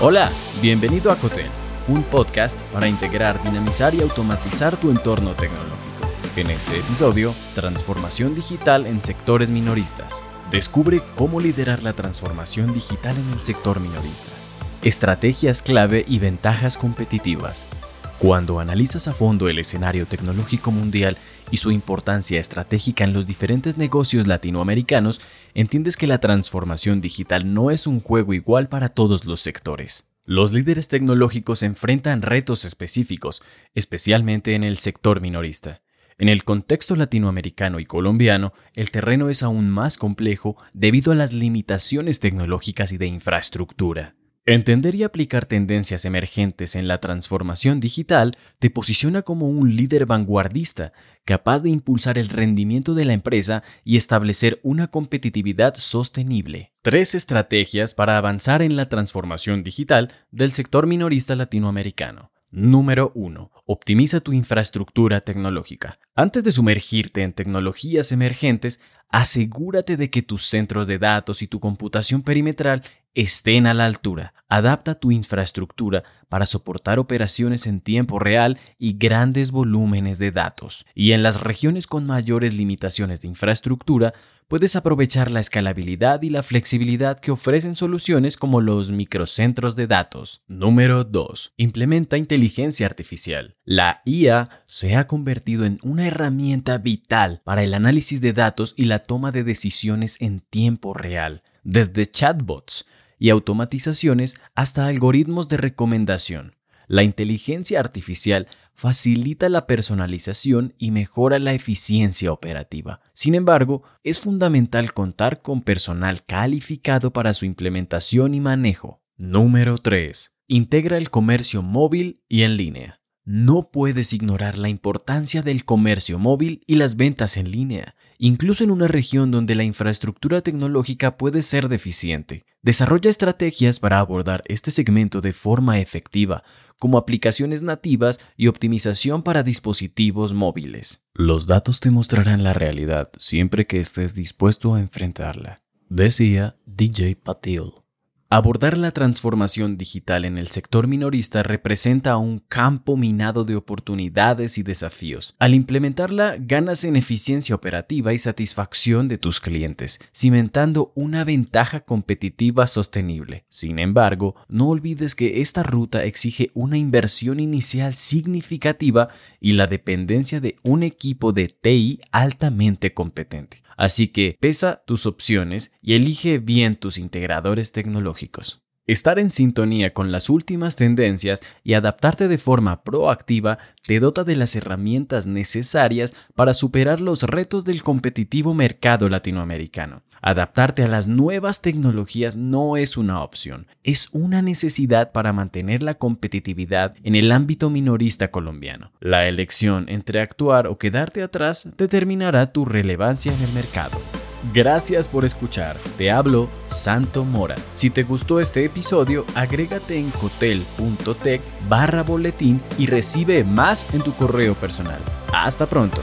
Hola, bienvenido a Cotel, un podcast para integrar, dinamizar y automatizar tu entorno tecnológico. En este episodio, transformación digital en sectores minoristas. Descubre cómo liderar la transformación digital en el sector minorista. Estrategias clave y ventajas competitivas. Cuando analizas a fondo el escenario tecnológico mundial y su importancia estratégica en los diferentes negocios latinoamericanos, entiendes que la transformación digital no es un juego igual para todos los sectores. Los líderes tecnológicos enfrentan retos específicos, especialmente en el sector minorista. En el contexto latinoamericano y colombiano, el terreno es aún más complejo debido a las limitaciones tecnológicas y de infraestructura. Entender y aplicar tendencias emergentes en la transformación digital te posiciona como un líder vanguardista, capaz de impulsar el rendimiento de la empresa y establecer una competitividad sostenible. Tres estrategias para avanzar en la transformación digital del sector minorista latinoamericano. Número 1. Optimiza tu infraestructura tecnológica. Antes de sumergirte en tecnologías emergentes, asegúrate de que tus centros de datos y tu computación perimetral estén a la altura. Adapta tu infraestructura para soportar operaciones en tiempo real y grandes volúmenes de datos. Y en las regiones con mayores limitaciones de infraestructura, puedes aprovechar la escalabilidad y la flexibilidad que ofrecen soluciones como los microcentros de datos. Número 2. Implementa inteligencia artificial. La IA se ha convertido en una herramienta vital para el análisis de datos y la toma de decisiones en tiempo real. Desde chatbots y automatizaciones hasta algoritmos de recomendación. La inteligencia artificial facilita la personalización y mejora la eficiencia operativa. Sin embargo, es fundamental contar con personal calificado para su implementación y manejo. Número 3. Integra el comercio móvil y en línea. No puedes ignorar la importancia del comercio móvil y las ventas en línea, incluso en una región donde la infraestructura tecnológica puede ser deficiente. Desarrolla estrategias para abordar este segmento de forma efectiva, como aplicaciones nativas y optimización para dispositivos móviles. Los datos te mostrarán la realidad siempre que estés dispuesto a enfrentarla, decía DJ Patil. Abordar la transformación digital en el sector minorista representa un campo minado de oportunidades y desafíos. Al implementarla, ganas en eficiencia operativa y satisfacción de tus clientes, cimentando una ventaja competitiva sostenible. Sin embargo, no olvides que esta ruta exige una inversión inicial significativa y la dependencia de un equipo de TI altamente competente. Así que pesa tus opciones y elige bien tus integradores tecnológicos. Estar en sintonía con las últimas tendencias y adaptarte de forma proactiva te dota de las herramientas necesarias para superar los retos del competitivo mercado latinoamericano. Adaptarte a las nuevas tecnologías no es una opción, es una necesidad para mantener la competitividad en el ámbito minorista colombiano. La elección entre actuar o quedarte atrás determinará tu relevancia en el mercado. Gracias por escuchar. Te hablo Santo Mora. Si te gustó este episodio, agrégate en cotel.tech barra boletín y recibe más en tu correo personal. Hasta pronto.